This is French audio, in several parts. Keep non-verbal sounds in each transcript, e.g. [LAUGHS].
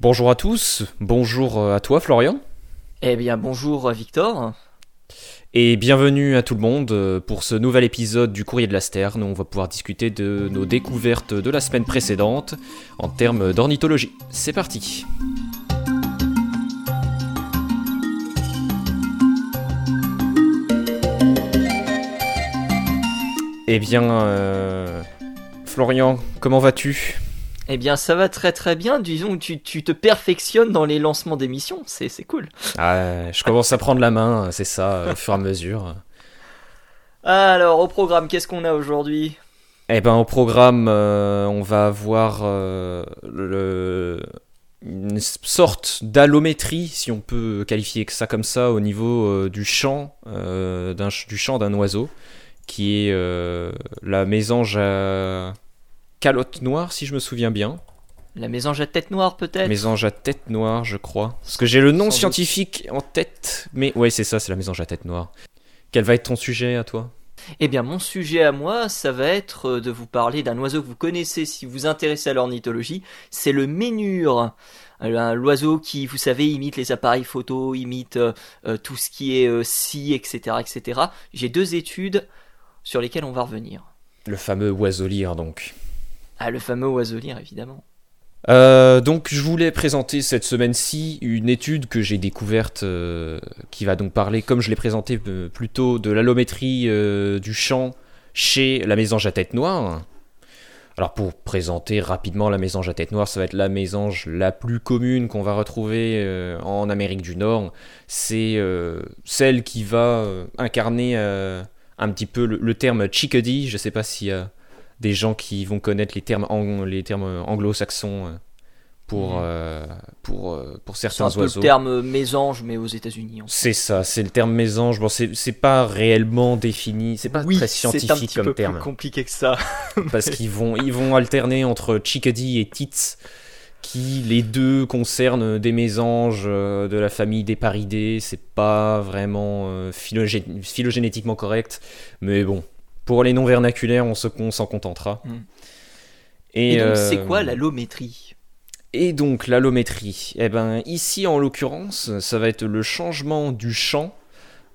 Bonjour à tous, bonjour à toi Florian. Eh bien bonjour Victor. Et bienvenue à tout le monde pour ce nouvel épisode du Courrier de la Sterne où on va pouvoir discuter de nos découvertes de la semaine précédente en termes d'ornithologie. C'est parti. Eh bien, euh, Florian, comment vas-tu? Eh bien, ça va très très bien. Disons, tu, tu te perfectionnes dans les lancements d'émissions. C'est, cool. Ah, je commence à prendre la main, c'est ça, au fur et à mesure. Alors, au programme, qu'est-ce qu'on a aujourd'hui? Eh ben, au programme, euh, on va avoir euh, le, une sorte d'allométrie, si on peut qualifier ça comme ça, au niveau du chant, d'un, du chant d'un oiseau qui est euh, la mésange à calotte noire, si je me souviens bien. La mésange à tête noire, peut-être Mésange à tête noire, je crois. Parce que j'ai le nom scientifique en tête, mais ouais, c'est ça, c'est la mésange à tête noire. Quel va être ton sujet à toi? Eh bien, mon sujet à moi, ça va être euh, de vous parler d'un oiseau que vous connaissez si vous vous intéressez à l'ornithologie. C'est le ménure. L'oiseau qui, vous savez, imite les appareils photo, imite euh, tout ce qui est scie, etc., etc. J'ai deux études sur lesquels on va revenir. Le fameux oiseau-lire, donc. Ah, le fameux oiseau-lire, évidemment. Euh, donc je voulais présenter cette semaine-ci une étude que j'ai découverte euh, qui va donc parler, comme je l'ai présenté euh, plus tôt, de l'allométrie du champ chez la mésange à tête noire. Alors pour présenter rapidement la mésange à tête noire, ça va être la mésange la plus commune qu'on va retrouver en Amérique du Nord. C'est celle qui va incarner un petit peu le, terme chickadee. Je ne sais pas a des gens qui vont connaître les termes, les termes anglo-saxons pour, euh, pour, pour certains oiseaux. C'est un peu le terme mésange, mais aux États-Unis. C'est ça, c'est le terme mésange. Bon, c'est pas réellement défini, c'est pas très scientifique comme terme. C'est un petit peu plus compliqué que ça. [LAUGHS] Parce qu'ils vont, ils vont alterner entre chickadee et tits qui les deux concernent des mésanges euh, de la famille des paridés. C'est pas vraiment euh, phylogénétiquement correct, mais bon, pour les non vernaculaires, on s'en contentera. Hmm. Et, donc, c'est quoi euh, l'allométrie? Et donc, l'allométrie, eh ben, ici en l'occurrence, ça va être le changement du champ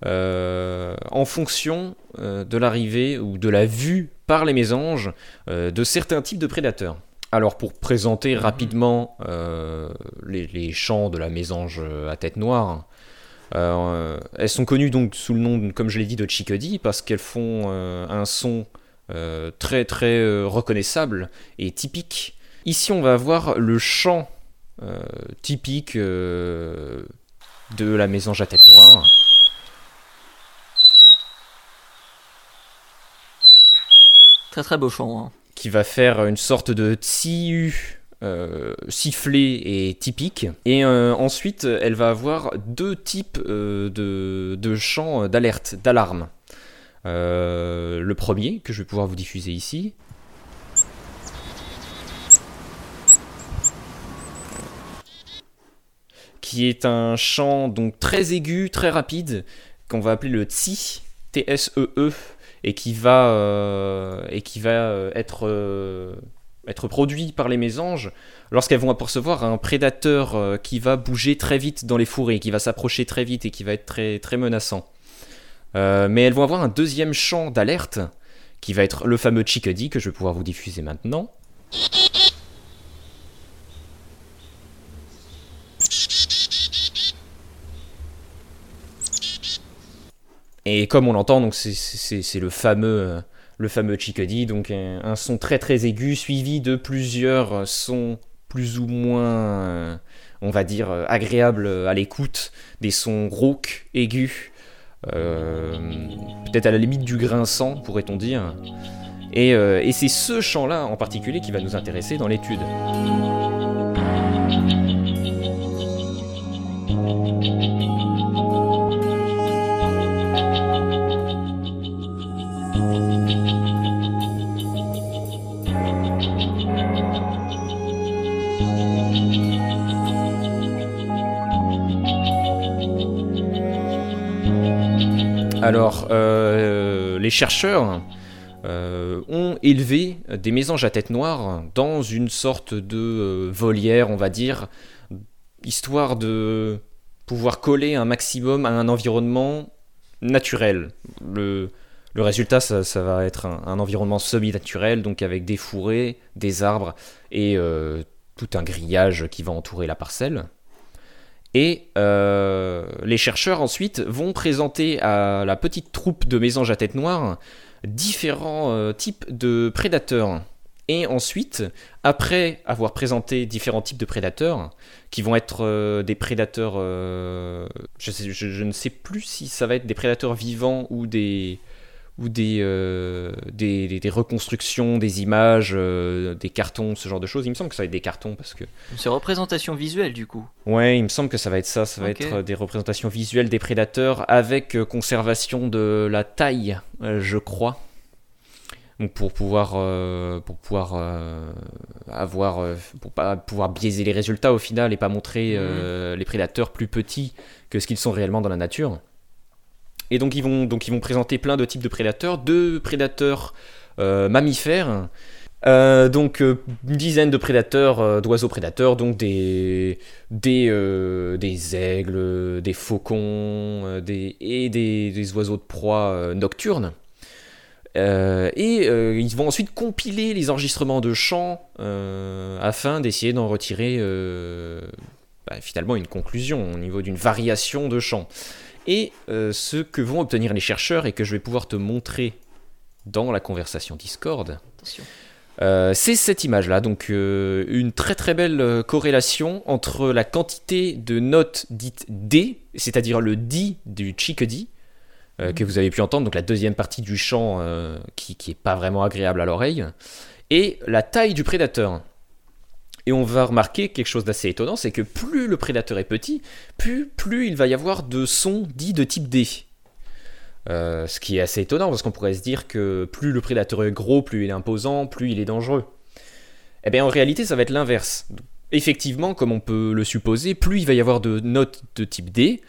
en fonction de l'arrivée ou de la vue par les mésanges de certains types de prédateurs. Alors pour présenter rapidement euh, les, chants de la mésange à tête noire, euh, elles sont connues donc sous le nom, comme je l'ai dit, de chickadee parce qu'elles font euh, un son très très reconnaissable et typique. Ici on va avoir le chant typique de la mésange à tête noire. Très très beau chant. Hein qui va faire une sorte de tsu euh, sifflé et typique. Et euh, ensuite, elle va avoir deux types euh, de, de, chants d'alerte, d'alarme. le premier, que je vais pouvoir vous diffuser ici. Qui est un chant donc très aigu, très rapide, qu'on va appeler le tsi, T-S-E-E, e, et qui va, et qui va être, être produit par les mésanges lorsqu'elles vont apercevoir un prédateur qui va bouger très vite dans les fourrés, qui va s'approcher très vite et qui va être très, très menaçant. mais elles vont avoir un deuxième champ d'alerte qui va être le fameux chickadee que je vais pouvoir vous diffuser maintenant. Et comme on l'entend, donc c'est le fameux euh, le fameux chickadee, donc un, son très très aigu suivi de plusieurs sons plus ou moins, euh, on va dire, agréables à l'écoute, des sons rauques, aigus, euh, peut-être à la limite du grinçant, pourrait-on dire. Et, et c'est ce chant-là en particulier qui va nous intéresser dans l'étude. Alors, euh, les chercheurs ont élevé des mésanges à tête noire dans une sorte de volière, on va dire, histoire de pouvoir coller un maximum à un environnement naturel. Le, résultat, ça, va être un, environnement semi-naturel, donc avec des fourrés, des arbres et euh, tout un grillage qui va entourer la parcelle. Et euh, les chercheurs ensuite vont présenter à la petite troupe de mésanges à tête noire différents euh, types de prédateurs. Et ensuite, après avoir présenté différents types de prédateurs, qui vont être des prédateurs, je, ne sais plus si ça va être des prédateurs vivants ou des, ou euh, des, des, reconstructions, des images, euh, des cartons, ce genre de choses. Il me semble que ça va être des cartons parce que. C'est représentation visuelle du coup. Ouais, il me semble que ça va être ça. Ça va être des représentations visuelles des prédateurs avec euh, conservation de la taille, je crois. Donc pour pouvoir, pour pouvoir avoir, pour pas pouvoir biaiser les résultats au final et pas montrer mhm. les prédateurs plus petits que ce qu'ils sont réellement dans la nature. Et donc ils vont, donc ils vont présenter plein de types de prédateurs, deux prédateurs euh, mammifères, euh, donc euh, une dizaine de prédateurs, d'oiseaux prédateurs, donc des, des, des aigles, des faucons des, et des, oiseaux de proie nocturnes. et ils vont ensuite compiler les enregistrements de chants afin d'essayer d'en retirer bah, finalement une conclusion au niveau d'une variation de chants. Et euh, ce que vont obtenir les chercheurs et que je vais pouvoir te montrer dans la conversation Discord, euh, c'est cette image-là. Donc euh, une très très belle corrélation entre la quantité de notes dites D, c'est-à-dire le D du chickadee, que vous avez pu entendre, donc la deuxième partie du chant qui, qui est pas vraiment agréable à l'oreille, et la taille du prédateur. Et on va remarquer quelque chose d'assez étonnant, c'est que plus le prédateur est petit, plus, plus il va y avoir de sons dits de type D. Euh, ce qui est assez étonnant parce qu'on pourrait se dire que plus le prédateur est gros, plus il est imposant, plus il est dangereux. Eh bien en réalité ça va être l'inverse. Effectivement, comme on peut le supposer, plus il va y avoir de notes de type D,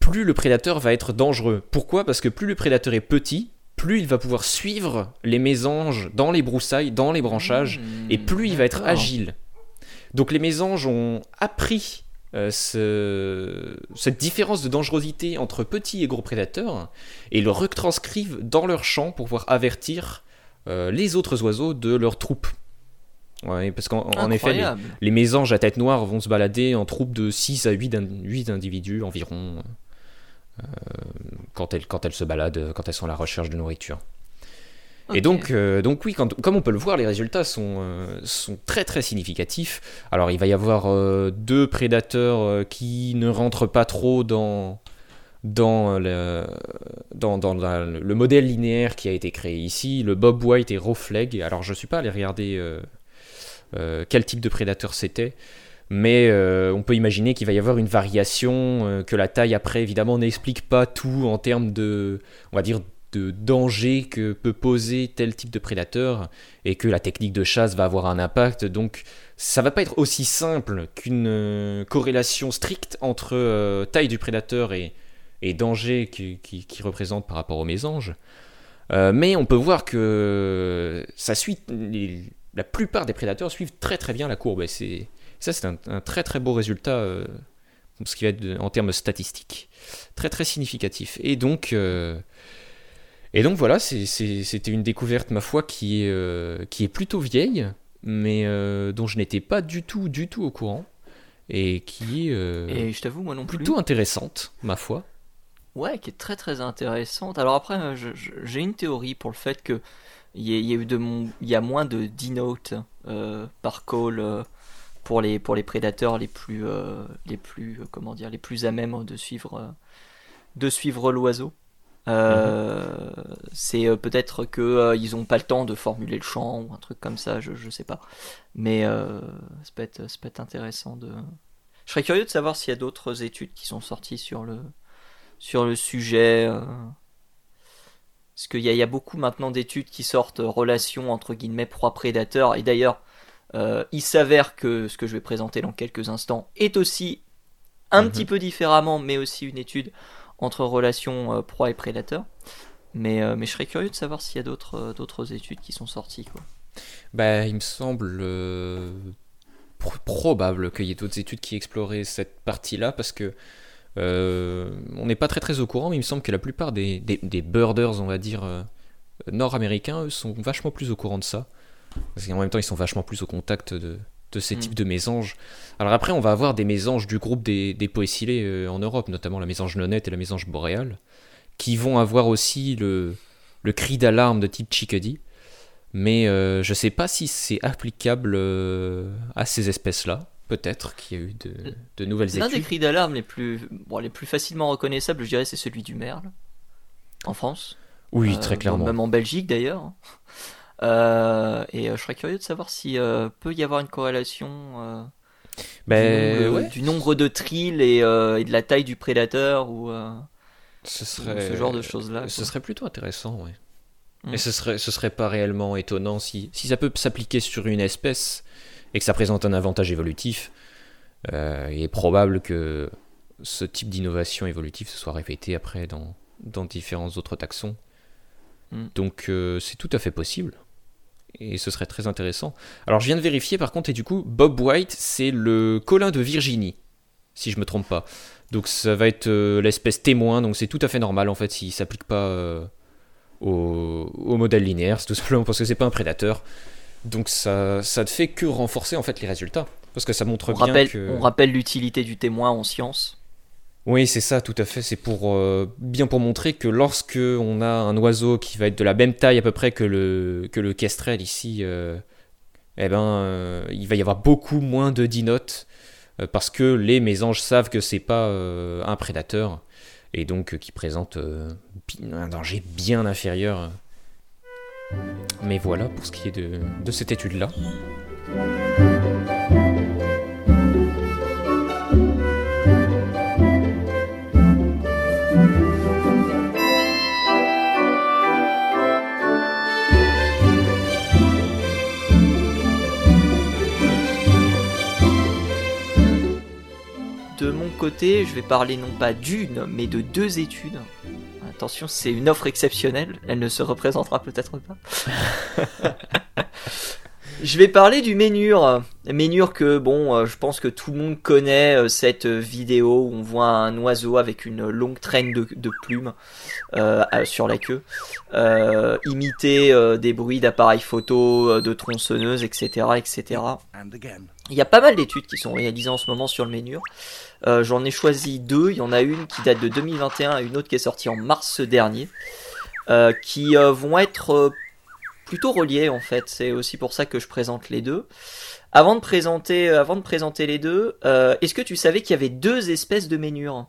plus le prédateur va être dangereux. Pourquoi? Parce que plus le prédateur est petit, plus il va pouvoir suivre les mésanges dans les broussailles, dans les branchages, mmh, et plus il va être agile. Donc les mésanges ont appris euh, cette différence de dangerosité entre petits et gros prédateurs et le retranscrivent dans leur champ pour pouvoir avertir euh, les autres oiseaux de leur troupe. parce qu'en effet, les, mésanges à tête noire vont se balader en troupe de 6 à 8, individus environ euh, quand, elles, quand elles se baladent, quand elles sont à la recherche de nourriture. Et donc, euh, donc oui, comme on peut le voir, les résultats sont, euh, sont très très significatifs. Alors il va y avoir euh, deux prédateurs qui ne rentrent pas trop dans, dans, le, dans, dans le modèle linéaire qui a été créé ici, le Bob White et Rofleg. Alors je ne suis pas allé regarder quel type de prédateur c'était. Mais on peut imaginer qu'il va y avoir une variation, que la taille après évidemment n'explique pas tout en termes de, on va dire, de danger que peut poser tel type de prédateur et que la technique de chasse va avoir un impact. Donc ça va pas être aussi simple qu'une euh, corrélation stricte entre euh, taille du prédateur et, danger qui, représente par rapport aux mésanges. Euh, mais on peut voir que ça suit la plupart des prédateurs suivent très très bien la courbe. Et c'est, ça c'est un, très très beau résultat ce qui va être en termes statistiques très très significatif. Et donc et donc voilà, c'était une découverte, ma foi, qui est, euh, qui est plutôt vieille, mais euh, dont je n'étais pas du tout, du tout au courant. Et qui est euh, et je t'avoue, moi non plus. plutôt intéressante, ma foi. Ouais, qui est très très intéressante. Alors après, j'ai une théorie pour le fait que il y, a eu de il y a moins de denotes par call pour les pour les prédateurs les plus les plus comment dire les plus à même de suivre de suivre l'oiseau. Euh, c'est euh, peut-être que euh, ils ont pas le temps de formuler le chant ou un truc comme ça, je, je sais pas. Mais ça peut, être, ça peut être intéressant de. Je serais curieux de savoir s'il y a d'autres études qui sont sorties sur le sur le sujet. Parce qu'il y, y, a beaucoup maintenant d'études qui sortent relation entre guillemets proie-prédateur. Et d'ailleurs, il s'avère que ce que je vais présenter dans quelques instants est aussi un mhm. petit peu différemment, mais aussi une étude entre relations euh, proie et prédateur. Mais, mais je serais curieux de savoir s'il y a d'autres d'autres études qui sont sorties. Quoi. Bah, il me semble probable qu'il y ait d'autres études qui exploraient cette partie-là parce que on n'est pas très très au courant, mais il me semble que la plupart des, des, des birders, on va dire, nord-américains, eux, sont vachement plus au courant de ça. Parce qu'en même temps, ils sont vachement plus au contact de, de ces mm. types de mésanges. Alors après, on va avoir des mésanges du groupe des, des poécilés euh, en Europe, notamment la mésange nonnette et la mésange boréale, qui vont avoir aussi le, le cri d'alarme de type Chickadee. Mais euh, je ne sais pas si c'est applicable euh, à ces espèces-là. Peut-être qu'il y a eu de, de nouvelles études. L'un des cris d'alarme les plus, bon, les plus facilement reconnaissables, je dirais, c'est celui du merle, en France. Oui, très clairement. Même en Belgique d'ailleurs. Euh, et euh, je serais curieux de savoir si euh, peut y avoir une corrélation ben, du, nombre, de trilles et, de la taille du prédateur ou, ce, serait, ce genre de choses-là. Ce serait plutôt intéressant, oui. Mais mm. ce serait, ce serait pas réellement étonnant si, si ça peut s'appliquer sur une espèce et que ça présente un avantage évolutif. il est probable que ce type d'innovation évolutive se soit répété après dans, dans différents autres taxons. Mm. Donc c'est tout à fait possible et ce serait très intéressant. Alors je viens de vérifier par contre, et du coup, Bob White, c'est le colin de Virginie, si je me trompe pas. Donc ça va être euh, l'espèce témoin, donc c'est tout à fait normal en fait s'il s'applique pas euh, au, modèle linéaire, c'est tout simplement parce que c'est pas un prédateur. Donc ça, ça ne fait que renforcer en fait les résultats. Parce que ça montre bien rappelle, que... On rappelle l'utilité du témoin en science. Oui, c'est ça, tout à fait. C'est pour euh, bien pour montrer que lorsque on a un oiseau qui va être de la même taille à peu près que le que le kestrel ici, euh, eh ben, euh, il va y avoir beaucoup moins de dinotes parce que les mésanges savent que c'est pas un prédateur et donc qui présente un danger bien inférieur. Mais voilà pour ce qui est de, de cette étude là. Je vais parler non pas d'une, mais de deux études. Attention, c'est une offre exceptionnelle, elle ne se représentera peut-être pas. [LAUGHS] je vais parler du Ménure. Ménure que, bon, euh, je pense que tout le monde connaît euh, cette vidéo où on voit un oiseau avec une longue traîne de, plumes euh, sur la queue, imiter des bruits d'appareils photo, de tronçonneuses, etc., etc. Il y a pas mal d'études qui sont réalisées en ce moment sur le Ménure. J'en ai choisi deux. Il y en a une qui date de 2021 et une autre qui est sortie en mars dernier. Qui vont être plutôt reliées en fait. C'est aussi pour ça que je présente les deux. Avant de présenter, avant de présenter les deux, est-ce que tu savais qu'il y avait deux espèces de ménures?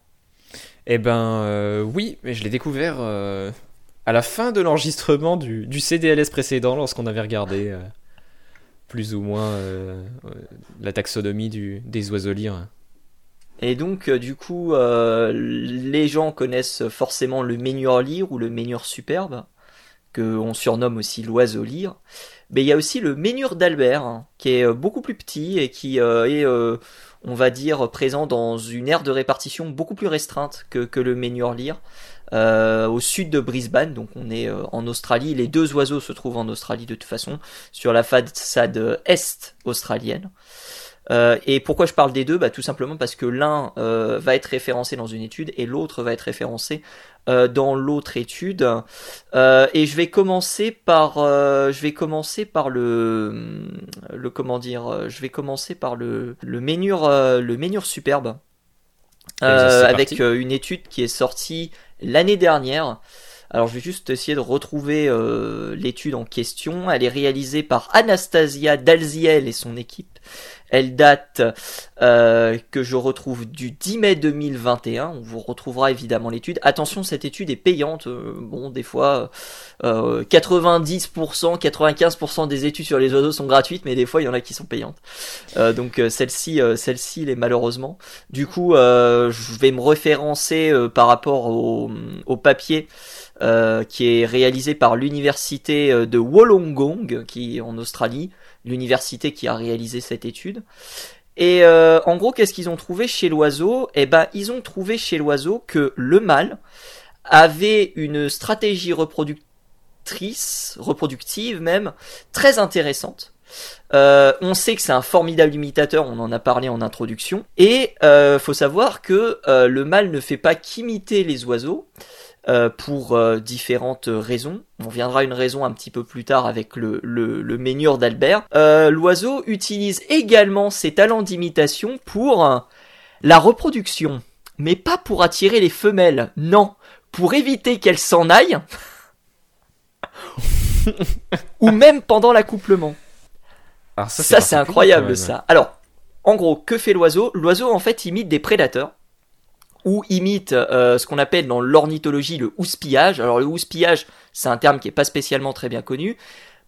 Eh ben oui, mais je l'ai découvert à la fin de l'enregistrement du, CDLS précédent lorsqu'on avait regardé plus ou moins la taxonomie des oiseaux lyres. Et donc, euh, du coup, euh, les gens connaissent forcément le Ménure lyre ou le Ménure superbe, que on surnomme aussi l'oiseau lyre. Mais il y a aussi le Ménure d'Albert, hein, qui est euh, beaucoup plus petit et qui est, on va dire, présent dans une aire de répartition beaucoup plus restreinte que, que le Ménure lyre. au sud de Brisbane, donc on est en Australie. Les deux oiseaux se trouvent en Australie de toute façon, sur la façade est australienne. Euh, et pourquoi je parle des deux? Bah, Tout simplement parce que l'un euh, va être référencé dans une étude et l'autre va être référencé euh, dans l'autre étude. et je vais commencer par, je vais commencer par le, le comment dire, je vais commencer par le le Ménure, le Ménure superbe, avec une étude qui est sortie l'année dernière. Alors je vais juste essayer de retrouver l'étude en question. Elle est réalisée par Anastasia Dalziel et son équipe. Elle date euh, que je retrouve du 10 mai 2021. On vous retrouvera évidemment l'étude. Attention, cette étude est payante. Euh, bon, des fois, 90%, 95% des études sur les oiseaux sont gratuites, mais des fois, il y en a qui sont payantes. Euh, donc celle-ci, celle-ci, elle est malheureusement. Du coup, je vais me référencer par rapport au, au papier. qui est réalisé par l'université de Wollongong, qui est en Australie, l'université qui a réalisé cette étude. Et euh, en gros, qu'est-ce qu'ils ont trouvé chez l'oiseau? Eh ben, ils ont trouvé chez l'oiseau que le mâle avait une stratégie reproductrice, reproductive même, très intéressante. Euh, on sait que c'est un formidable imitateur, on en a parlé en introduction. Et euh, faut savoir que le mâle ne fait pas qu'imiter les oiseaux euh, pour euh, différentes raisons. On viendra à une raison un petit peu plus tard avec le, le, d'Albert. Euh, L'oiseau utilise également ses talents d'imitation pour la reproduction, mais pas pour attirer les femelles, non, pour éviter qu'elles s'en aillent. [LAUGHS] ou même pendant l'accouplement. Alors Ça, c'est incroyable ça. Alors, en gros, que fait l'oiseau? L'oiseau, en fait, imite des prédateurs ou imite euh, ce qu'on appelle dans l'ornithologie le houspillage. Alors, le houspillage, c'est un terme qui est pas spécialement très bien connu.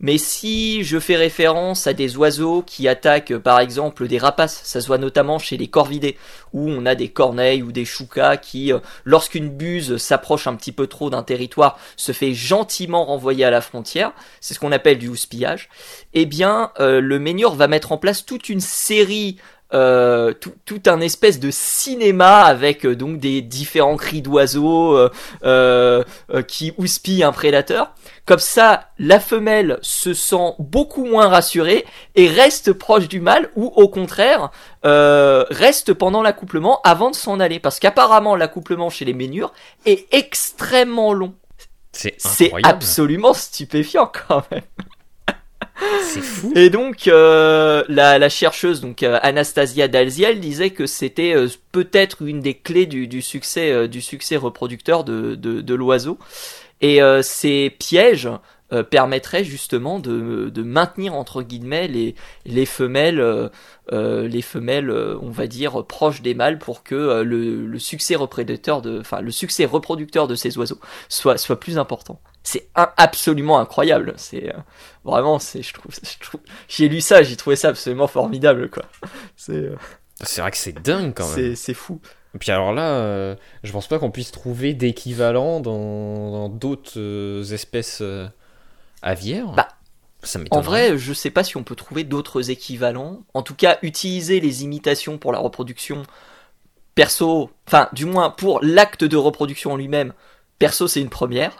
Mais si je fais référence à des oiseaux qui attaquent par exemple des rapaces, ça se voit notamment chez les corvidés, où on a des corneilles ou des choucas qui, euh, lorsqu'une buse s'approche un petit peu trop d'un territoire, se fait gentiment renvoyer à la frontière, c'est ce qu'on appelle du houspillage, eh bien euh, le Ménior va mettre en place toute une série euh, tout, tout un espèce de cinéma avec euh, donc des différents cris d'oiseaux euh, euh, euh, qui houspillent un prédateur. Comme ça, la femelle se sent beaucoup moins rassurée et reste proche du mâle ou au contraire euh, reste pendant l'accouplement avant de s'en aller. Parce qu'apparemment l'accouplement chez les ménures est extrêmement long. C'est absolument stupéfiant quand même. Et donc euh, la, la chercheuse donc euh, Anastasia Dalziel disait que c'était euh, peut-être une des clés du, du succès euh, du succès reproducteur de, de, de l'oiseau. Et ces pièges permettraient justement de, de maintenir entre guillemets les, les femelles les femelles on va dire proches des mâles pour que le, le succès reproducteur de enfin le succès reproducteur de ces oiseaux soit soit plus important. C'est absolument incroyable. C'est euh, vraiment c'est je trouve, j'ai lu ça j'ai trouvé ça absolument formidable quoi. C'est euh, C'est vrai que c'est dingue quand même. c'est fou. Et puis alors là, euh, je pense pas qu'on puisse trouver d'équivalent dans d'autres euh, espèces aviaires. Bah, ça En vrai, je sais pas si on peut trouver d'autres équivalents. En tout cas, utiliser les imitations pour la reproduction, perso, enfin, du moins pour l'acte de reproduction en lui-même, perso, c'est une première.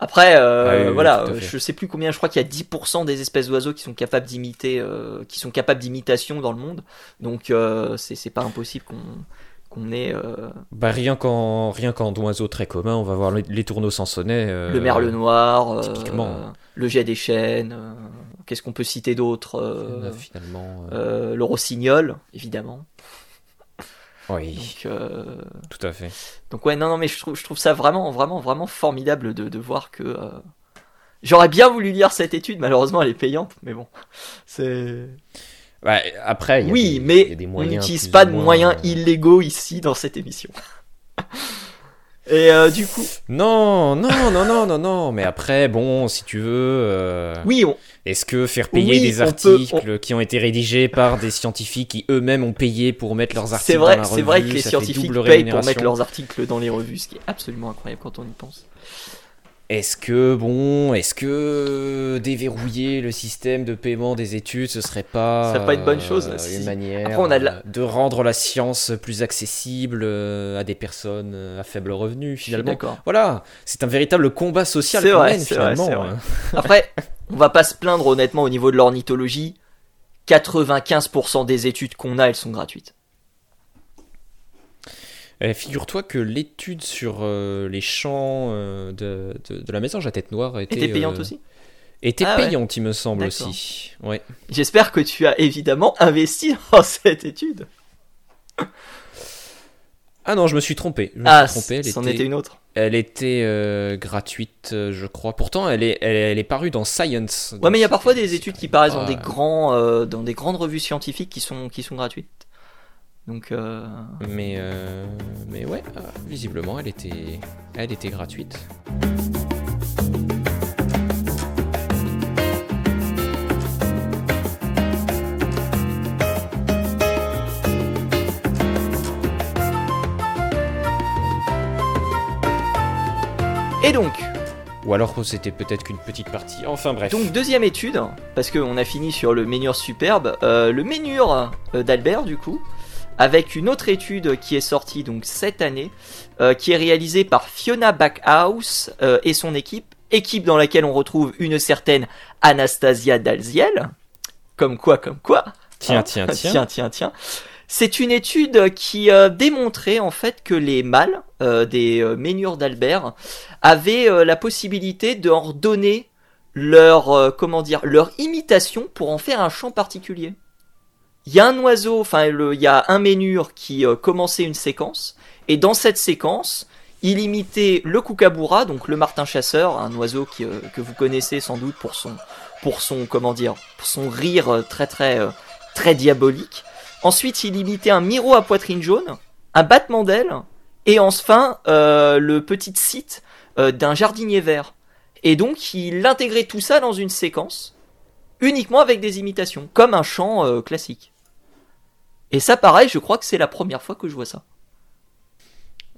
Après, euh, Ah oui, voilà, euh, je sais plus combien, je crois qu'il y a 10% des espèces d'oiseaux qui sont capables d'imiter, euh, qui sont capables d'imitation dans le monde. Donc, euh, c'est pas impossible qu'on qu'on ait euh, Bah, rien qu'en rien qu'en oiseaux très communs, on va voir les, les tourneaux sansonnets. euh, le merle noir, typiquement. le jet des chênes, qu'est-ce qu'on peut citer d'autre Finalement. le rossignol, évidemment. Oui, Donc, euh, tout à fait. donc ouais, non, non, mais je trouve, je trouve ça vraiment, vraiment, vraiment formidable de, de voir que. euh, J'aurais bien voulu lire cette étude, malheureusement elle est payante, mais bon. C'est. Ouais, après, il y a Oui, des- il y mais a des on n'utilise pas de moins, moyens euh, illégaux ici dans cette émission. [LAUGHS] Et euh, du coup, Non, non, non, non, non, non. Mais après, bon, si tu veux. euh, oui, on, Est-ce que faire payer Oui, des peut- articles qui ont été rédigés par des scientifiques qui eux-mêmes ont payé pour mettre leurs articles vrai, dans la c'est vrai que revue, les scientifiques payent pour mettre leurs articles dans les revues, ce qui est absolument incroyable quand on y pense. Est-ce que, bon, est-ce que déverrouiller le système de paiement des études, ce serait pas, Ça serait pas une bonne euh, chose, si. une manière Après, on a de la- de rendre la science plus accessible euh, à des personnes euh, à faible revenu, finalement d'accord. Voilà, c'est un véritable combat social qu'on mène, vrai, finalement. vrai. hein. Après, [LAUGHS] on va pas se plaindre honnêtement au niveau de l'ornithologie. 95% des études qu'on a, elles sont gratuites. Eh, Figure-toi que l'étude sur euh, les champs euh, de, de, de la mésange à tête noire était, Était payante euh, aussi était Ah ouais. payante, il me semble aussi. Ouais. J'espère que tu as évidemment investi [LAUGHS] dans cette étude. Ah non, je me suis trompé. Je me Ah, suis trompé. Elle c'en était, était une autre. elle était euh, gratuite, je crois. Pourtant, elle est, elle, est- elle est parue dans Science. Ouais, mais il y a parfois des études qui paraissent dans des grands, euh, dans des grandes revues scientifiques qui sont, qui sont gratuites. Donc, euh, Mais, euh, mais ouais, euh, visiblement, elle était, elle était gratuite. et donc, Ou alors c'était peut-être qu'une petite partie. Enfin bref. donc deuxième étude, parce qu'on a fini sur le Ménure superbe, euh, le Ménure euh, d'Albert du coup. Avec une autre étude qui est sortie donc cette année, euh, qui est réalisée par Fiona Backhouse euh, et son équipe, équipe dans laquelle on retrouve une certaine Anastasia Dalziel. Comme quoi, comme quoi. Tiens, tiens, tiens. tiens, tiens, tiens. C'est une étude qui euh, démontrait en fait que les mâles euh, des euh, Ménures d'Albert avaient euh, la possibilité de leur donner leur euh, comment dire leur imitation pour en faire un chant particulier. Il y a un oiseau, enfin il y a un Ménure qui euh, commençait une séquence et dans cette séquence il imitait le kookaburra, donc le martin chasseur, un oiseau euh, que vous connaissez sans doute pour son pour son rire euh, très très très diabolique. Ensuite, il imitait un miro à poitrine jaune, un battement d'aile, et enfin le petit site d'un jardinier vert. Et donc, il intégrait tout ça dans une séquence, uniquement avec des imitations, comme un chant classique. Et ça, pareil, je crois que c'est la première fois que je vois ça.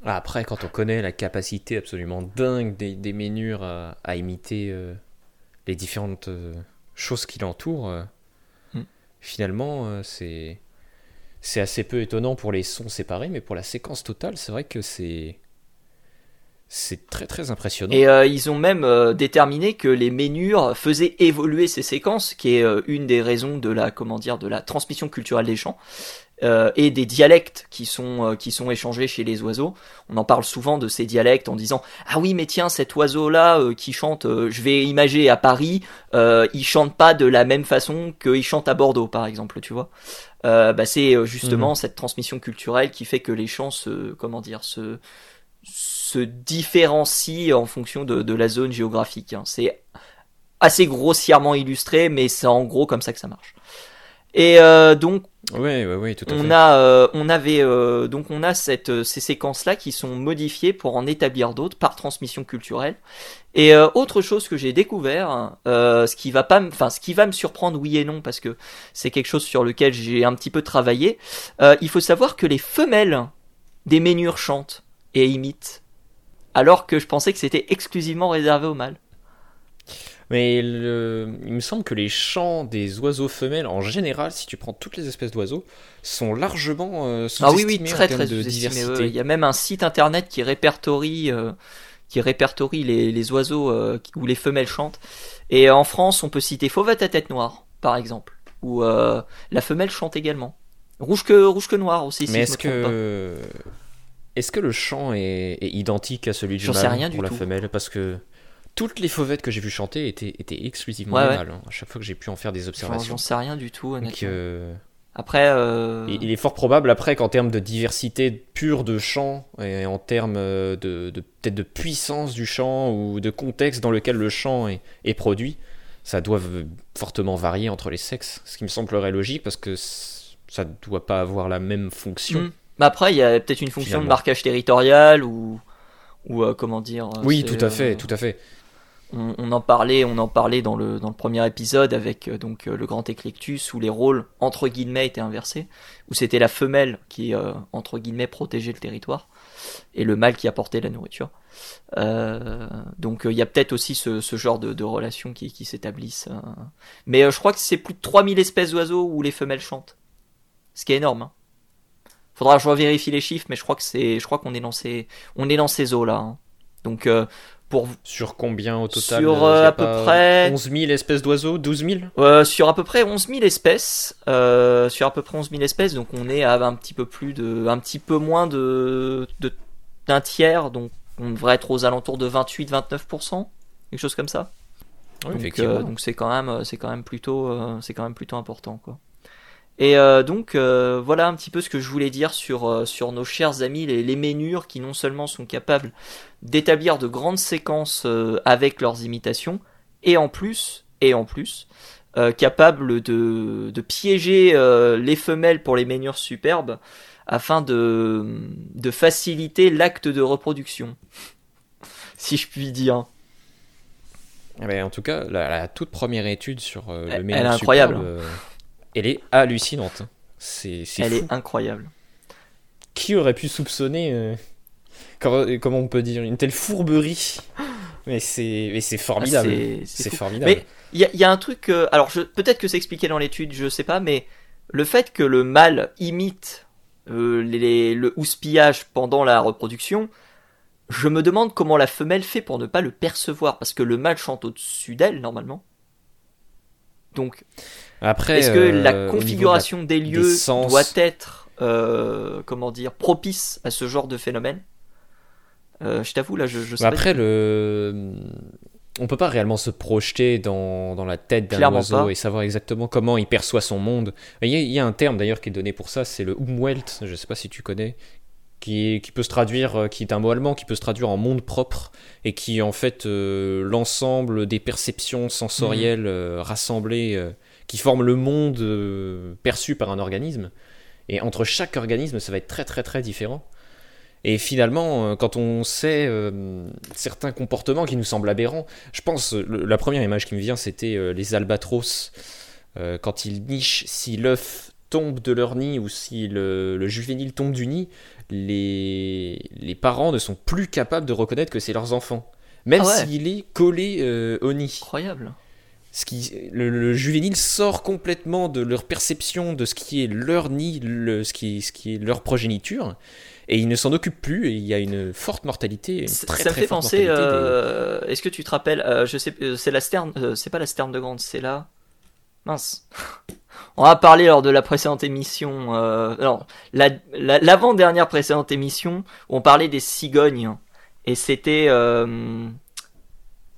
Après, quand on connaît la capacité absolument dingue des, des Ménures à, à imiter euh, les différentes euh, choses qui l'entourent, euh, Hmm. finalement, euh, c'est c'est assez peu étonnant pour les sons séparés, mais pour la séquence totale, c'est vrai que c'est c'est très très impressionnant. Et euh, ils ont même euh, déterminé que les ménures faisaient évoluer ces séquences, qui est euh, une des raisons de la comment dire de la transmission culturelle des chants euh, et des dialectes qui sont euh, qui sont échangés chez les oiseaux. On en parle souvent de ces dialectes en disant ah oui mais tiens cet oiseau là qui chante, euh, je vais imager à Paris, euh, il chante pas de la même façon qu'il chante à Bordeaux par exemple, tu vois. Euh, bah, c'est euh, justement cette transmission culturelle qui fait que les chants se comment dire se se différencie en fonction de, de la zone géographique. hein. C'est assez grossièrement illustré, mais c'est en gros comme ça que ça marche. Et euh, donc tout à on fait. a, euh, on avait euh, donc on a cette, ces séquences là qui sont modifiées pour en établir d'autres par transmission culturelle. Et autre chose que j'ai découvert, ce qui va pas, enfin ce qui va me surprendre oui et non parce que c'est quelque chose sur lequel j'ai un petit peu travaillé. il faut savoir que les femelles des ménures chantent et imitent, alors que je pensais que c'était exclusivement réservé aux mâles. Mais le- il me semble que les chants des oiseaux femelles, en général, si tu prends toutes les espèces d'oiseaux, sont largement euh, Ah oui, sous-estimés oui, en très termes très de diversité. Il y a même un site internet qui répertorie, euh, qui répertorie les, les oiseaux euh, où les femelles chantent. Et en France, on peut citer Fauvette à tête noire, par exemple, où la femelle chante également. Rouge que rouge que noir aussi. si Mais est-ce pas. Est-ce que le chant est, est identique à celui du mâle sais rien pour du la tout. femelle Parce que toutes les fauvettes que j'ai vu chanter étaient, étaient exclusivement Ouais, des ouais. mâles. hein, à chaque fois que j'ai pu en faire des observations. J'en sais rien du tout, Donc, honnêtement. euh, Après, euh, il est fort probable après qu'en termes de diversité pure de chant et en termes euh, de, de- peut-être de puissance du chant ou de contexte dans lequel le chant est, est produit, ça doit fortement varier entre les sexes. Ce qui me semblerait logique parce que ça ne doit pas avoir la même fonction. hmm. Mais après, il y a peut-être une fonction Finalement. de marquage territorial ou ou euh, comment dire. euh, Oui, tout à fait, euh, tout à fait. on, on en parlait, on en parlait dans le dans le premier épisode avec euh, donc le grand Eclectus où les rôles entre guillemets étaient inversés, où c'était la femelle qui euh, entre guillemets protégeait le territoire et le mâle qui apportait la nourriture. Euh, donc il y a peut-être aussi ce, ce genre de, de relations qui, qui s'établissent. euh. Mais je crois que c'est plus de 3000 espèces d'oiseaux où les femelles chantent, ce qui est énorme. hein. Faudra que je revérifie les chiffres, mais je crois que c'est, je crois qu'on est dans ces, on est dans ces eaux là. hein. Donc euh, pour Sur combien au total Sur, euh, euh, à peu près- 11 000 espèces d'oiseaux 12 000 Euh, sur à peu près 11 000 espèces, euh, sur à peu près 11 000 espèces, donc on est à un petit peu plus de, un petit peu moins de, d'un tiers, donc on devrait être aux alentours de 28-29%, quelque chose comme ça. Oui, donc, euh, donc c'est quand même, c'est quand même plutôt, c'est quand même plutôt important, quoi. Et euh, donc euh, voilà un petit peu ce que je voulais dire sur euh, sur nos chers amis les, les ménures qui non seulement sont capables d'établir de grandes séquences avec leurs imitations et en plus et en plus capables de de piéger les femelles pour les ménures superbes afin de de faciliter l'acte de reproduction [LAUGHS] si je puis dire. Eh ben, en tout cas, la, la toute première étude sur Elle- le elle ménage est incroyable. superbe, elle est hallucinante. C'est c'est Elle fou. est incroyable. Qui aurait pu soupçonner, euh, comment, comment on peut dire, une telle fourberie? Mais c'est mais c'est formidable. Ah, c'est- formidable. Mais il y a, il y a un truc, euh, alors peut-être que c'est expliqué dans l'étude, je sais pas, mais le fait que le mâle imite euh, les- le houspillage pendant la reproduction, je me demande comment la femelle fait pour ne pas le percevoir, parce que le mâle chante au-dessus d'elle, normalement. Donc, Après, est-ce que euh, la de la- configuration des lieux sens- doit être, euh, comment dire, propice à ce genre de phénomène? Euh, Je t'avoue, là, je, je sais Mais pas après, le... on peut pas réellement se projeter dans, dans la tête d'un oiseau pas. et savoir exactement comment il perçoit son monde. Il y a, il y a un terme d'ailleurs qui est donné pour ça, c'est le Umwelt, je sais pas si tu connais, qui, peut se traduire, euh, qui est un mot allemand, qui peut se traduire en monde propre et qui est en fait euh, l'ensemble des perceptions sensorielles euh, rassemblées euh, qui forment le monde perçu par un organisme. Et entre chaque organisme, ça va être très très très différent. Et finalement, quand on sait euh, certains comportements qui nous semblent aberrants, je pense, le- la première image qui me vient, c'était euh, les albatros. Euh, quand ils nichent, si l'œuf tombe de leur nid ou si le, le juvénile tombe du nid, les, les parents ne sont plus capables de reconnaître que c'est leurs enfants. Même Ah ouais. s'il est collé euh, au nid. Incroyable. Ce qui, le, le juvénile sort complètement de leur perception de ce qui est leur nid, le- ce, qui, ce qui est leur progéniture, et ils ne s'en occupent plus, et il y a une forte mortalité, une Ça très ça me très fait penser. des- euh, Est-ce que tu te rappelles euh, Je sais, c'est la sterne. euh, c'est pas la sterne de grande, c'est la. Mince. [LAUGHS] On a parlé lors de la précédente émission. Euh, non, la- la- l'avant-dernière précédente émission où on parlait des cigognes et c'était. euh,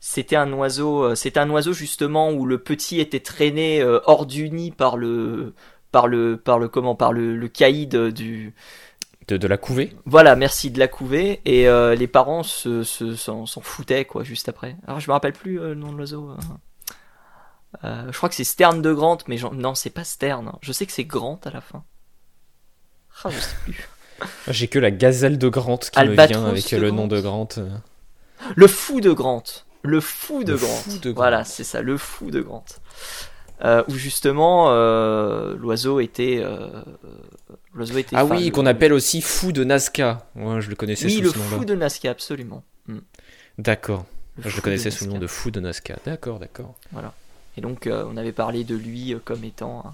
c'était un oiseau, euh, c'était un oiseau justement où le petit était traîné euh, hors du nid par le, par le, par le comment, par le, le caïd du, de, de la couvée. voilà, merci de la couver. Et les parents se, se- s'en, s'en foutaient, quoi, juste après. Alors, je me rappelle plus le nom de l'oiseau. Euh, je crois que c'est Sterne de Grant, mais non, c'est pas Sterne. Je sais que c'est Grant à la fin. Ah, je sais plus. [LAUGHS] J'ai que la gazelle de Grant qui Albatros me vient avec le Grant. nom de Grant. Le fou de Grant. Le fou de Le Grant. fou de Grant. Voilà, c'est ça, le fou de Grant. Euh, où justement, euh, l'oiseau était. euh, l'oiseau était. Ah oui, qu'on appelle aussi fou de Nazca. Ouais, je le connaissais Oui, sous le ce fou de Nazca, absolument. D'accord. Je le connaissais sous le nom de fou de Nazca. D'accord, d'accord. Et donc, euh, on avait parlé de lui euh, comme étant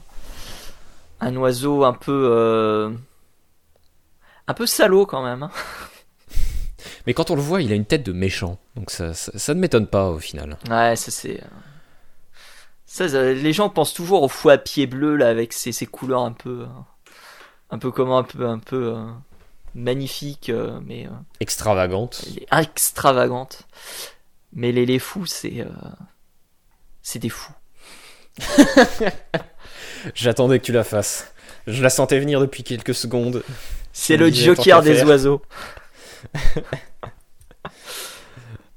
un, un oiseau un peu. euh, un peu salaud quand même. hein. [LAUGHS] Mais quand on le voit, il a une tête de méchant. Donc ça, ça, ça ne m'étonne pas au final. Ouais, ça c'est. Ça, les gens pensent toujours au fou à pied bleu là avec ses, ses couleurs un peu. un peu comment Un peu. Un peu euh, magnifique, euh, mais. euh, Extravagante. extravagante. Mais les, les fous, c'est. C'est des fous. [LAUGHS] J'attendais que tu la fasses. Je la sentais venir depuis quelques secondes. C'est le joker des oiseaux.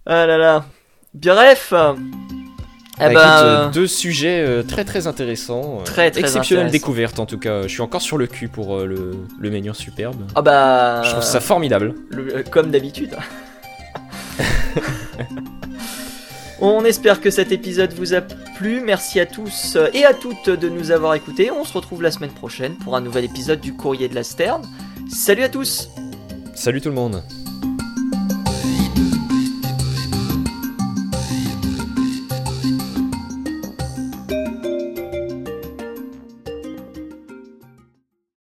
ah là là. Bref. Eh Bah, écoute, euh, deux sujets euh, très très intéressants. euh, Très, très Exceptionnelle découverte en tout cas. Je suis encore sur le cul pour euh, le, le menhir superbe. ah bah, Je trouve ça formidable. le- comme d'habitude. [LAUGHS] On espère que cet épisode vous a plu. Merci à tous euh, et à toutes de nous avoir écoutés. On se retrouve la semaine prochaine pour un nouvel épisode du Courrier de la Sterne. Salut à tous Salut tout le monde.